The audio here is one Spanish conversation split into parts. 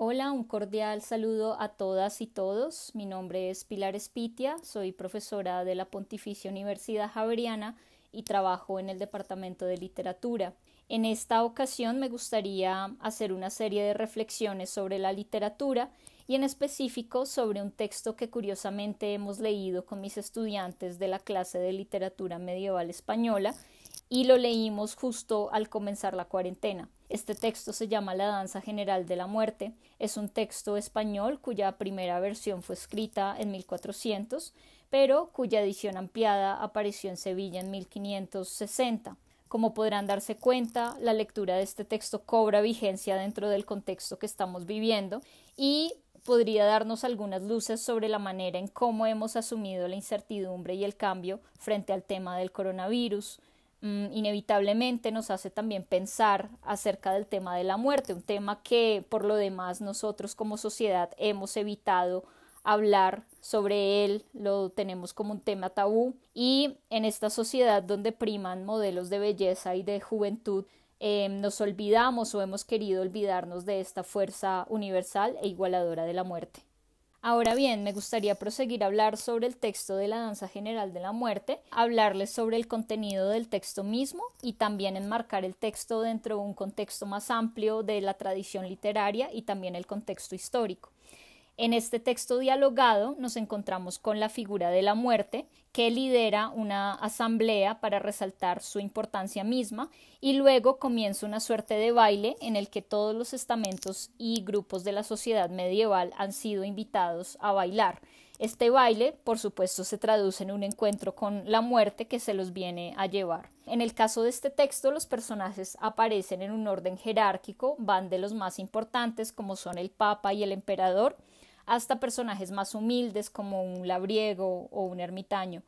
Hola, un cordial saludo a todas y todos. Mi nombre es Pilar Espitia, soy profesora de la Pontificia Universidad Javeriana y trabajo en el Departamento de Literatura. En esta ocasión me gustaría hacer una serie de reflexiones sobre la literatura y en específico sobre un texto que curiosamente hemos leído con mis estudiantes de la clase de literatura medieval española y lo leímos justo al comenzar la cuarentena. Este texto se llama La Danza General de la Muerte. Es un texto español cuya primera versión fue escrita en 1400, pero cuya edición ampliada apareció en Sevilla en 1560. Como podrán darse cuenta, la lectura de este texto cobra vigencia dentro del contexto que estamos viviendo y podría darnos algunas luces sobre la manera en cómo hemos asumido la incertidumbre y el cambio frente al tema del coronavirus, inevitablemente nos hace también pensar acerca del tema de la muerte, un tema que por lo demás nosotros como sociedad hemos evitado hablar sobre él, lo tenemos como un tema tabú y en esta sociedad donde priman modelos de belleza y de juventud em, nos olvidamos o hemos querido olvidarnos de esta fuerza universal e igualadora de la muerte. Ahora bien, me gustaría proseguir a hablar sobre el texto de la danza general de la muerte, hablarles sobre el contenido del texto mismo y también enmarcar el texto dentro de un contexto más amplio de la tradición literaria y también el contexto histórico. En este texto dialogado nos encontramos con la figura de la muerte, que lidera una asamblea para resaltar su importancia misma, y luego comienza una suerte de baile en el que todos los estamentos y grupos de la sociedad medieval han sido invitados a bailar. Este baile, por supuesto, se traduce en un encuentro con la muerte que se los viene a llevar. En el caso de este texto, los personajes aparecen en un orden jerárquico, van de los más importantes, como son el Papa y el Emperador, hasta personajes más humildes como un labriego o un ermitaño.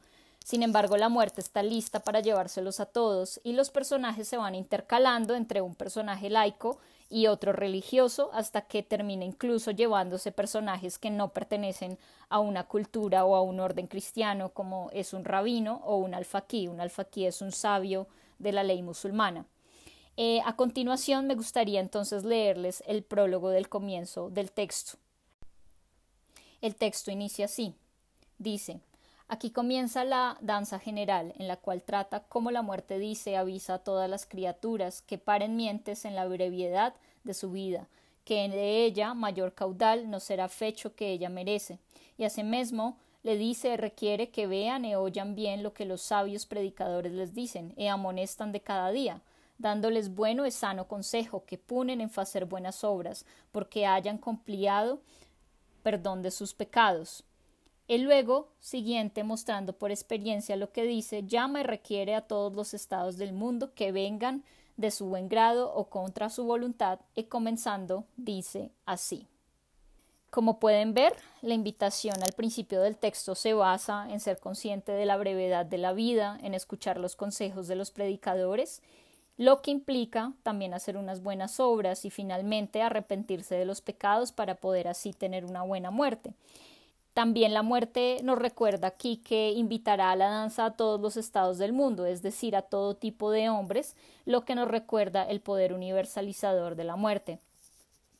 Sin embargo, la muerte está lista para llevárselos a todos y los personajes se van intercalando entre un personaje laico y otro religioso hasta que termina incluso llevándose personajes que no pertenecen a una cultura o a un orden cristiano como es un rabino o un alfaquí. Un alfaquí es un sabio de la ley musulmana. Eh, a continuación me gustaría entonces leerles el prólogo del comienzo del texto. El texto inicia así. Dice Aquí comienza la danza general, en la cual trata cómo la muerte dice avisa a todas las criaturas que paren mientes en la brevedad de su vida, que de ella mayor caudal no será fecho que ella merece, y asimismo le dice requiere que vean y oyan bien lo que los sabios predicadores les dicen, y amonestan de cada día, dándoles bueno y sano consejo, que punen en hacer buenas obras, porque hayan cumpliado perdón de sus pecados. El luego siguiente, mostrando por experiencia lo que dice, llama y requiere a todos los estados del mundo que vengan de su buen grado o contra su voluntad, y comenzando, dice así. Como pueden ver, la invitación al principio del texto se basa en ser consciente de la brevedad de la vida, en escuchar los consejos de los predicadores lo que implica también hacer unas buenas obras y finalmente arrepentirse de los pecados para poder así tener una buena muerte. También la muerte nos recuerda aquí que invitará a la danza a todos los estados del mundo, es decir, a todo tipo de hombres, lo que nos recuerda el poder universalizador de la muerte.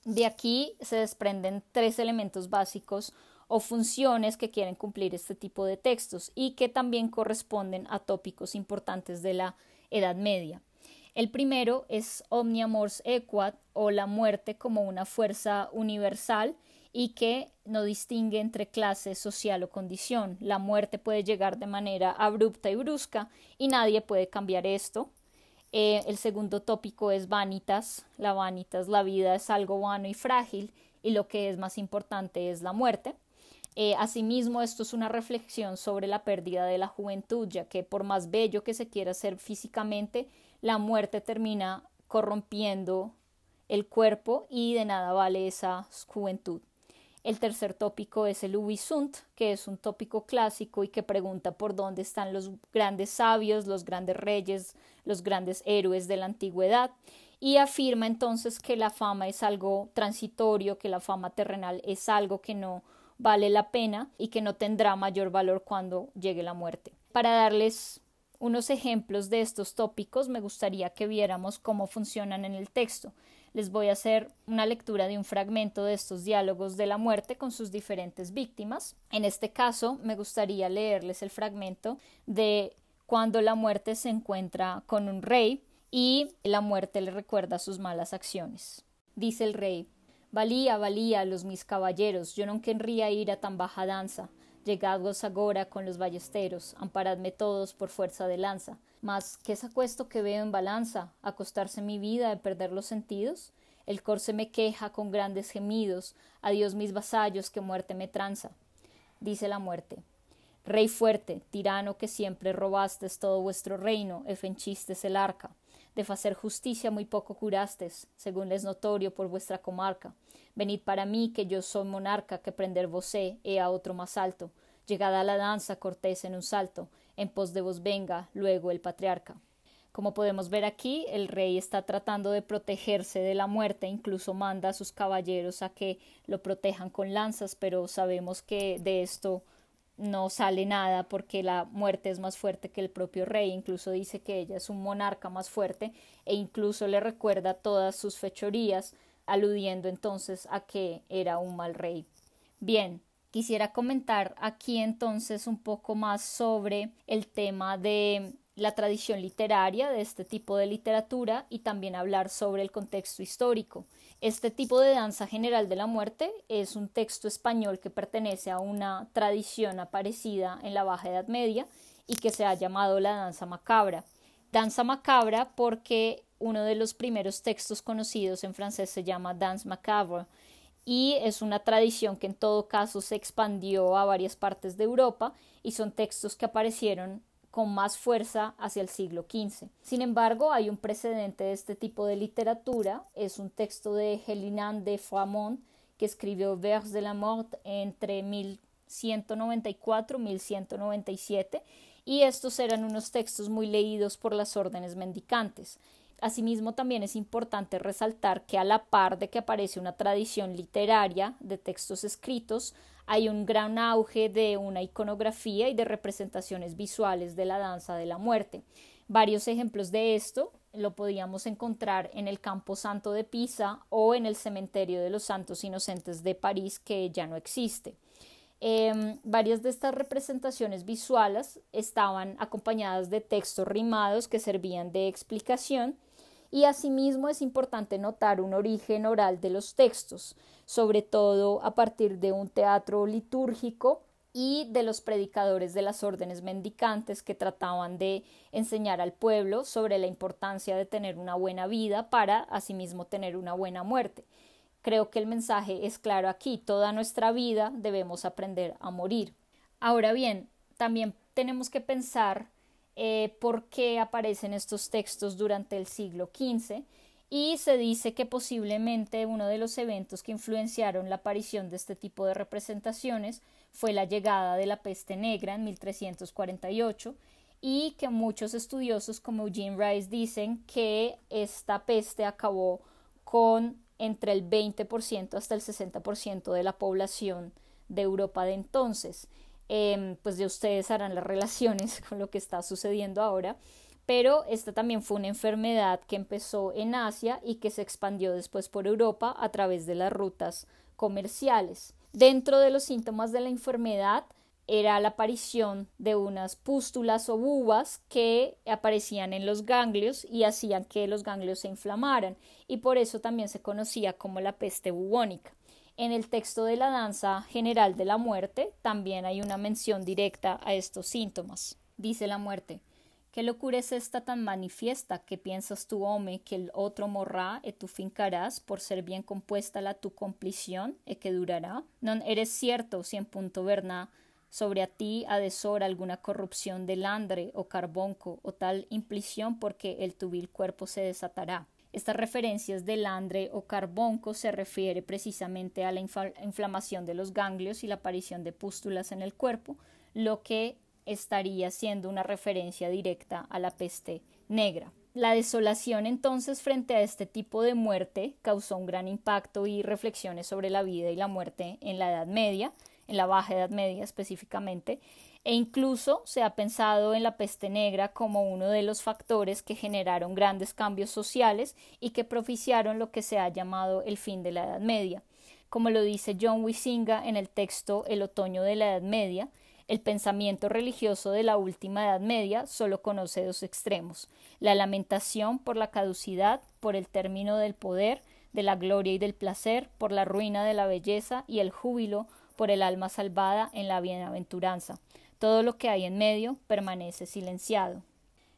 De aquí se desprenden tres elementos básicos o funciones que quieren cumplir este tipo de textos y que también corresponden a tópicos importantes de la Edad Media. El primero es Omnia Mors Equat o la muerte como una fuerza universal y que no distingue entre clase social o condición. La muerte puede llegar de manera abrupta y brusca y nadie puede cambiar esto. Eh, el segundo tópico es vanitas. La vanitas, la vida es algo vano y frágil y lo que es más importante es la muerte. Eh, asimismo, esto es una reflexión sobre la pérdida de la juventud, ya que por más bello que se quiera ser físicamente, la muerte termina corrompiendo el cuerpo y de nada vale esa juventud. El tercer tópico es el Ubisunt, que es un tópico clásico y que pregunta por dónde están los grandes sabios, los grandes reyes, los grandes héroes de la antigüedad, y afirma entonces que la fama es algo transitorio, que la fama terrenal es algo que no vale la pena y que no tendrá mayor valor cuando llegue la muerte. Para darles unos ejemplos de estos tópicos me gustaría que viéramos cómo funcionan en el texto. les voy a hacer una lectura de un fragmento de estos diálogos de la muerte con sus diferentes víctimas. En este caso, me gustaría leerles el fragmento de cuando la muerte se encuentra con un rey y la muerte le recuerda sus malas acciones. Dice el rey Valía, valía los mis caballeros, yo no querría ir a tan baja danza. Llegados agora con los ballesteros, amparadme todos por fuerza de lanza. Mas, ¿qué es acuesto que veo en balanza? ¿Acostarse mi vida de perder los sentidos? El corse me queja con grandes gemidos, adiós mis vasallos que muerte me tranza. Dice la muerte. Rey fuerte, tirano que siempre robastes todo vuestro reino, efenchistes el arca de facer justicia muy poco curastes, según es notorio por vuestra comarca. Venid para mí, que yo soy monarca, que prender vosé, he a otro más alto. Llegada a la danza, cortés en un salto, en pos de vos venga, luego el patriarca. Como podemos ver aquí, el rey está tratando de protegerse de la muerte, incluso manda a sus caballeros a que lo protejan con lanzas, pero sabemos que de esto no sale nada porque la muerte es más fuerte que el propio rey, incluso dice que ella es un monarca más fuerte e incluso le recuerda todas sus fechorías, aludiendo entonces a que era un mal rey. Bien, quisiera comentar aquí entonces un poco más sobre el tema de la tradición literaria de este tipo de literatura y también hablar sobre el contexto histórico. Este tipo de danza general de la muerte es un texto español que pertenece a una tradición aparecida en la Baja Edad Media y que se ha llamado la danza macabra. Danza macabra porque uno de los primeros textos conocidos en francés se llama Danse macabre y es una tradición que en todo caso se expandió a varias partes de Europa y son textos que aparecieron con más fuerza hacia el siglo XV. Sin embargo, hay un precedente de este tipo de literatura, es un texto de Helinan de Framont que escribió Vers de la Mort entre 1194 y 1197 y estos eran unos textos muy leídos por las órdenes mendicantes. Asimismo, también es importante resaltar que a la par de que aparece una tradición literaria de textos escritos, hay un gran auge de una iconografía y de representaciones visuales de la danza de la muerte. Varios ejemplos de esto lo podíamos encontrar en el Campo Santo de Pisa o en el Cementerio de los Santos Inocentes de París, que ya no existe. Em, varias de estas representaciones visuales estaban acompañadas de textos rimados que servían de explicación y asimismo es importante notar un origen oral de los textos, sobre todo a partir de un teatro litúrgico y de los predicadores de las órdenes mendicantes que trataban de enseñar al pueblo sobre la importancia de tener una buena vida para asimismo tener una buena muerte. Creo que el mensaje es claro aquí, toda nuestra vida debemos aprender a morir. Ahora bien, también tenemos que pensar eh, por qué aparecen estos textos durante el siglo XV y se dice que posiblemente uno de los eventos que influenciaron la aparición de este tipo de representaciones fue la llegada de la peste negra en 1348 y que muchos estudiosos como Eugene Rice dicen que esta peste acabó con entre el 20% hasta el 60% de la población de Europa de entonces. Em, pues de ustedes harán las relaciones con lo que está sucediendo ahora, pero esta también fue una enfermedad que empezó en Asia y que se expandió después por Europa a través de las rutas comerciales. Dentro de los síntomas de la enfermedad era la aparición de unas pústulas o bubas que aparecían en los ganglios y hacían que los ganglios se inflamaran y por eso también se conocía como la peste bubónica. En el texto de la danza general de la muerte también hay una mención directa a estos síntomas. Dice la muerte ¿Qué locura es esta tan manifiesta que piensas tu home que el otro morrá e tu fincarás por ser bien compuesta la tu complición e que durará? Non eres cierto si en punto verná sobre a ti ha de sor alguna corrupción de landre o carbonco o tal implición porque el tu vil cuerpo se desatará. Estas referencias del andre o carbonco se refiere precisamente a la inflamación de los ganglios y la aparición de pústulas en el cuerpo, lo que estaría siendo una referencia directa a la peste negra. La desolación entonces frente a este tipo de muerte causó un gran impacto y reflexiones sobre la vida y la muerte en la Edad Media, en la Baja Edad Media específicamente, e incluso se ha pensado en la peste negra como uno de los factores que generaron grandes cambios sociales y que propiciaron lo que se ha llamado el fin de la Edad Media. Como lo dice John Wisinga en el texto El otoño de la Edad Media, el pensamiento religioso de la última Edad Media solo conoce dos extremos la lamentación por la caducidad, por el término del poder, de la gloria y del placer, por la ruina de la belleza y el júbilo por el alma salvada en la bienaventuranza. Todo lo que hay en medio permanece silenciado.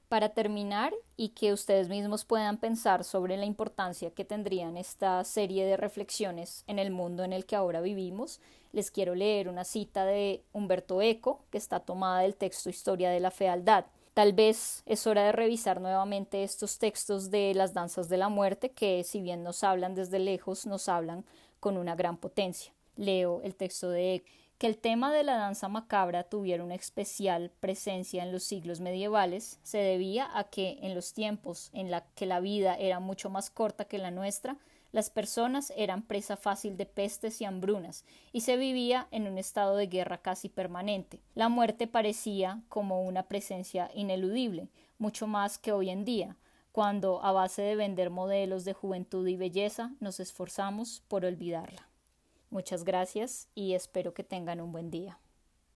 Para terminar, y que ustedes mismos puedan pensar sobre la importancia que tendrían esta serie de reflexiones en el mundo en el que ahora vivimos, les quiero leer una cita de Humberto Eco, que está tomada del texto Historia de la Fealdad. Tal vez es hora de revisar nuevamente estos textos de las danzas de la muerte que, si bien nos hablan desde lejos, nos hablan con una gran potencia. Leo el texto de Eco que el tema de la danza macabra tuviera una especial presencia en los siglos medievales se debía a que en los tiempos en la que la vida era mucho más corta que la nuestra, las personas eran presa fácil de pestes y hambrunas, y se vivía en un estado de guerra casi permanente. La muerte parecía como una presencia ineludible, mucho más que hoy en día, cuando, a base de vender modelos de juventud y belleza, nos esforzamos por olvidarla. Muchas gracias y espero que tengan un buen día.